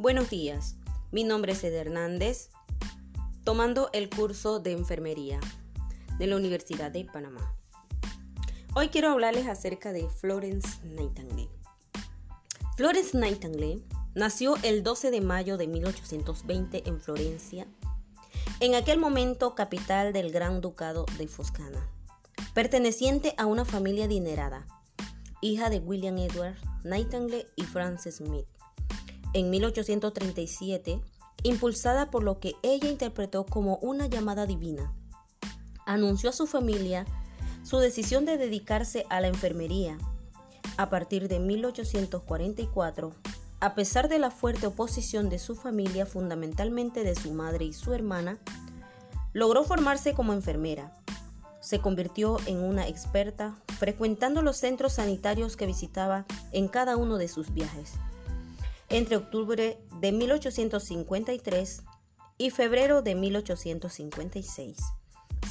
Buenos días, mi nombre es Ed Hernández, tomando el curso de enfermería de la Universidad de Panamá. Hoy quiero hablarles acerca de Florence Nightingale. Florence Nightingale nació el 12 de mayo de 1820 en Florencia, en aquel momento capital del Gran Ducado de Foscana, perteneciente a una familia adinerada, hija de William Edward Nightingale y Frances Smith. En 1837, impulsada por lo que ella interpretó como una llamada divina, anunció a su familia su decisión de dedicarse a la enfermería. A partir de 1844, a pesar de la fuerte oposición de su familia, fundamentalmente de su madre y su hermana, logró formarse como enfermera. Se convirtió en una experta, frecuentando los centros sanitarios que visitaba en cada uno de sus viajes. Entre octubre de 1853 y febrero de 1856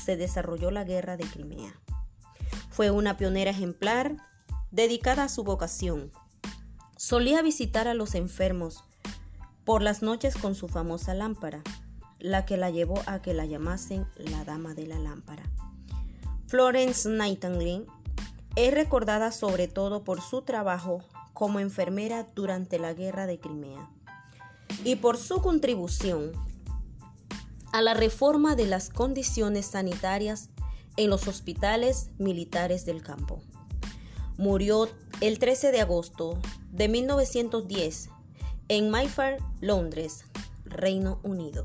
se desarrolló la Guerra de Crimea. Fue una pionera ejemplar dedicada a su vocación. Solía visitar a los enfermos por las noches con su famosa lámpara, la que la llevó a que la llamasen la Dama de la Lámpara. Florence Nightingale es recordada sobre todo por su trabajo como enfermera durante la Guerra de Crimea y por su contribución a la reforma de las condiciones sanitarias en los hospitales militares del campo. Murió el 13 de agosto de 1910 en Mayfair, Londres, Reino Unido.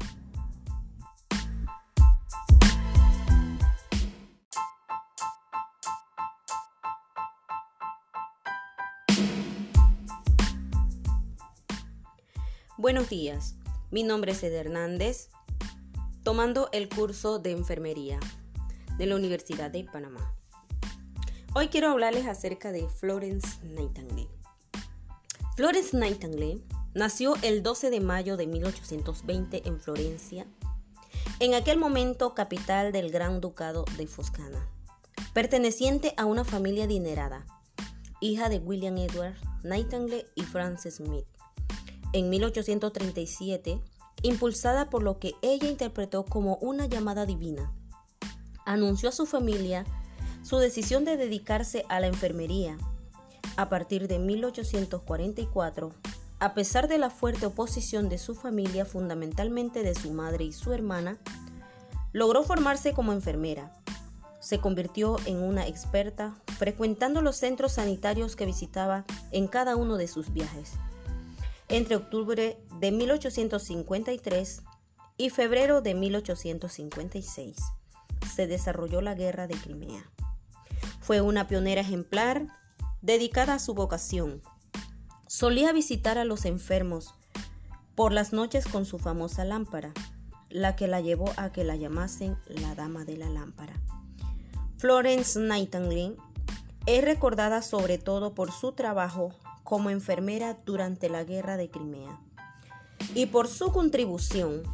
Buenos días, mi nombre es Ed Hernández, tomando el curso de enfermería de la Universidad de Panamá. Hoy quiero hablarles acerca de Florence Nightingale. Florence Nightingale nació el 12 de mayo de 1820 en Florencia, en aquel momento capital del Gran Ducado de Foscana, perteneciente a una familia adinerada, hija de William Edward Nightingale y Frances Smith. En 1837, impulsada por lo que ella interpretó como una llamada divina, anunció a su familia su decisión de dedicarse a la enfermería. A partir de 1844, a pesar de la fuerte oposición de su familia, fundamentalmente de su madre y su hermana, logró formarse como enfermera. Se convirtió en una experta, frecuentando los centros sanitarios que visitaba en cada uno de sus viajes entre octubre de 1853 y febrero de 1856. Se desarrolló la Guerra de Crimea. Fue una pionera ejemplar dedicada a su vocación. Solía visitar a los enfermos por las noches con su famosa lámpara, la que la llevó a que la llamasen la Dama de la Lámpara. Florence Nightingale es recordada sobre todo por su trabajo como enfermera durante la guerra de Crimea y por su contribución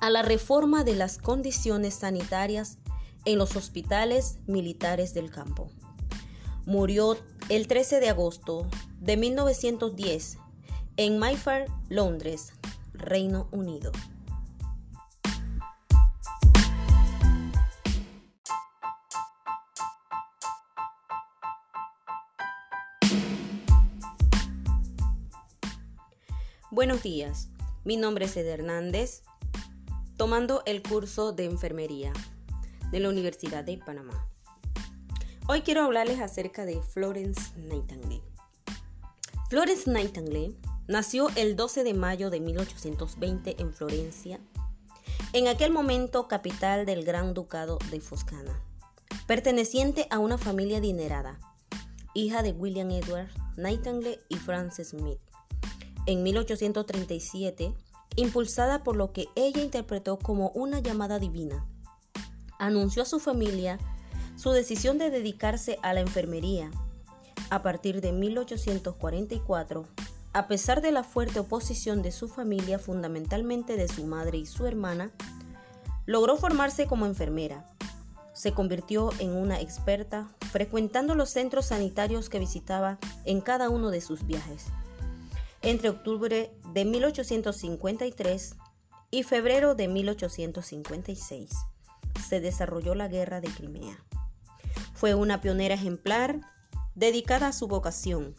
a la reforma de las condiciones sanitarias en los hospitales militares del campo. Murió el 13 de agosto de 1910 en Mayfair, Londres, Reino Unido. Buenos días, mi nombre es Ed Hernández, tomando el curso de enfermería de la Universidad de Panamá. Hoy quiero hablarles acerca de Florence Nightingale. Florence Nightingale nació el 12 de mayo de 1820 en Florencia, en aquel momento capital del Gran Ducado de Foscana, perteneciente a una familia adinerada, hija de William Edward Nightingale y Frances Smith en 1837, impulsada por lo que ella interpretó como una llamada divina. Anunció a su familia su decisión de dedicarse a la enfermería. A partir de 1844, a pesar de la fuerte oposición de su familia, fundamentalmente de su madre y su hermana, logró formarse como enfermera. Se convirtió en una experta, frecuentando los centros sanitarios que visitaba en cada uno de sus viajes. Entre octubre de 1853 y febrero de 1856. Se desarrolló la Guerra de Crimea. Fue una pionera ejemplar dedicada a su vocación.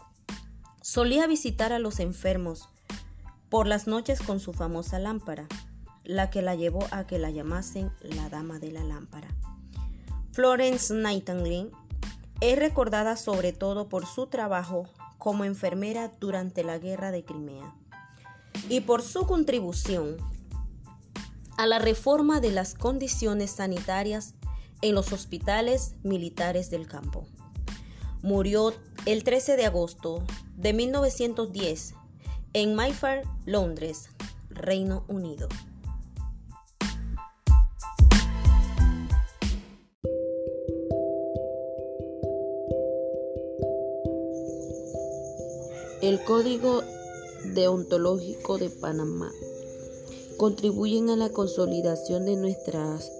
Solía visitar a los enfermos por las noches con su famosa lámpara, la que la llevó a que la llamasen la Dama de la Lámpara. Florence Nightingale es recordada sobre todo por su trabajo como enfermera durante la Guerra de Crimea y por su contribución a la reforma de las condiciones sanitarias en los hospitales militares del campo. Murió el 13 de agosto de 1910 en Mayfair, Londres, Reino Unido. El Código Deontológico de Panamá contribuyen a la consolidación de,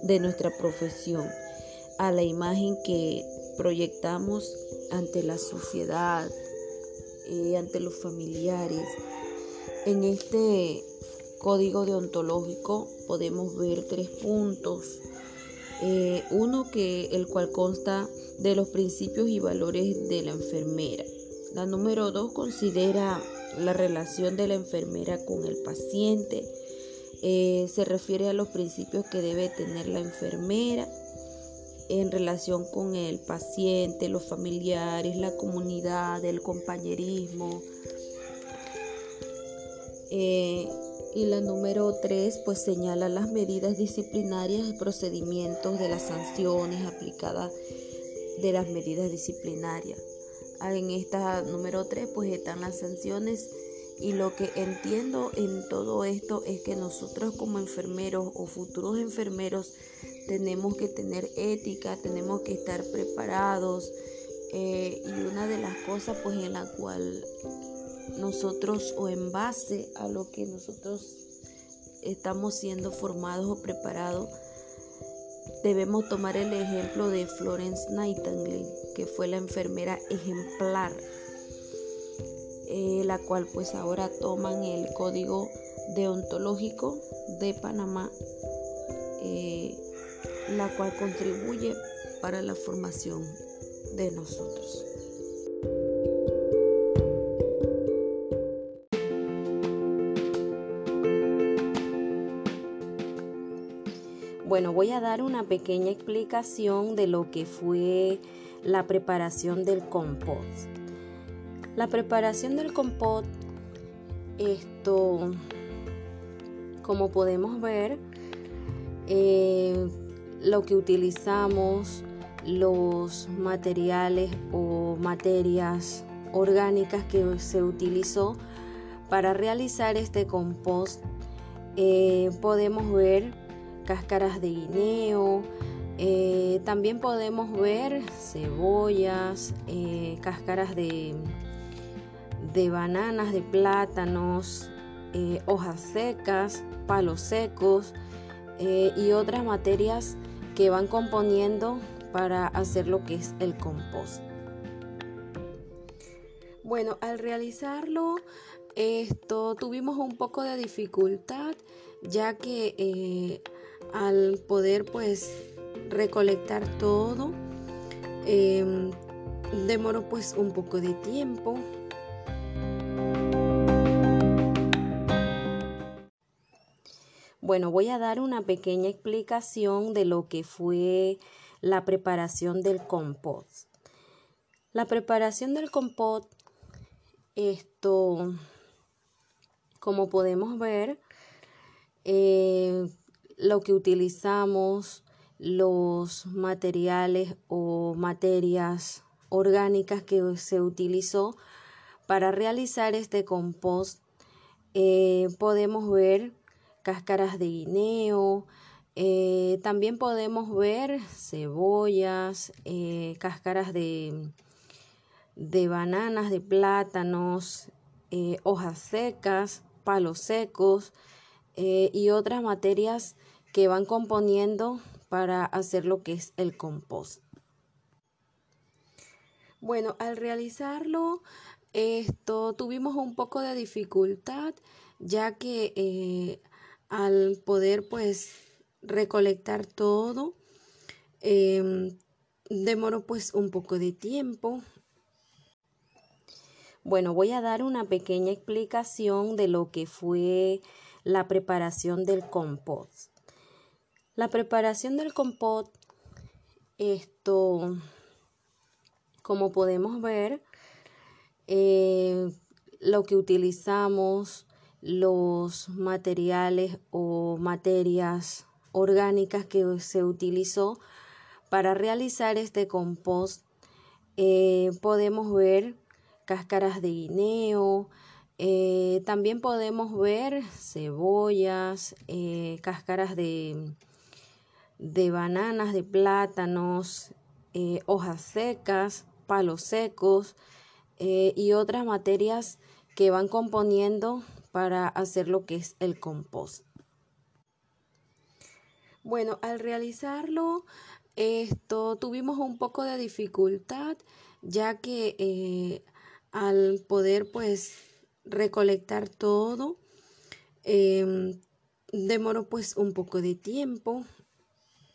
de nuestra profesión, a la imagen que proyectamos ante la sociedad, eh, ante los familiares. En este código deontológico podemos ver tres puntos. Eh, uno que el cual consta de los principios y valores de la enfermera. La número dos considera la relación de la enfermera con el paciente. Eh, se refiere a los principios que debe tener la enfermera en relación con el paciente, los familiares, la comunidad, el compañerismo. Eh, y la número tres, pues señala las medidas disciplinarias y procedimientos de las sanciones aplicadas de las medidas disciplinarias. En esta número 3 pues están las sanciones. Y lo que entiendo en todo esto es que nosotros como enfermeros o futuros enfermeros tenemos que tener ética, tenemos que estar preparados eh, y una de las cosas pues en la cual nosotros o en base a lo que nosotros estamos siendo formados o preparados debemos tomar el ejemplo de Florence Nightingale, que fue la enfermera ejemplar, eh, la cual pues ahora toman el código deontológico de Panamá, eh, la cual contribuye para la formación de nosotros. Bueno, voy a dar una pequeña explicación de lo que fue la preparación del compost. La preparación del compost, esto, como podemos ver, eh, lo que utilizamos, los materiales o materias orgánicas que se utilizó para realizar este compost, eh, podemos ver cáscaras de guineo. Eh, también podemos ver cebollas, eh, cáscaras de, de, bananas, de plátanos, eh, hojas secas, palos secos y otras materias que van componiendo para hacer lo que es el compost. Bueno, al realizarlo, esto tuvimos un poco de dificultad ya que al poder pues recolectar todo em, demoró pues un poco de tiempo Bueno, voy a dar una pequeña explicación de lo que fue la preparación del compost. La preparación del compost, esto, como podemos ver, eh, lo que utilizamos, los materiales o materias orgánicas que se utilizó para realizar este compost. Eh, podemos ver cáscaras de guineo, eh, también podemos ver cebollas, eh, cáscaras de, de, bananas, de plátanos, hojas secas, palos secos y otras materias que van componiendo para hacer lo que es el compost. Bueno, al realizarlo, esto tuvimos un poco de dificultad ya que eh, al poder pues recolectar todo em, demoró pues un poco de tiempo bueno, voy a dar una pequeña explicación de lo que fue la preparación del compost. La preparación del compost, esto, como podemos ver, eh, lo que utilizamos, los materiales o materias orgánicas que se utilizó para realizar este compost, eh, podemos ver cáscaras de guineo. Eh, también podemos ver cebollas, cáscaras de, de, bananas, de plátanos, eh, hojas secas, palos secos y otras materias que van componiendo para hacer lo que es el compost. Bueno, al realizarlo, esto tuvimos un poco de dificultad, ya que al poder pues recolectar todo, em, demoró pues un poco de tiempo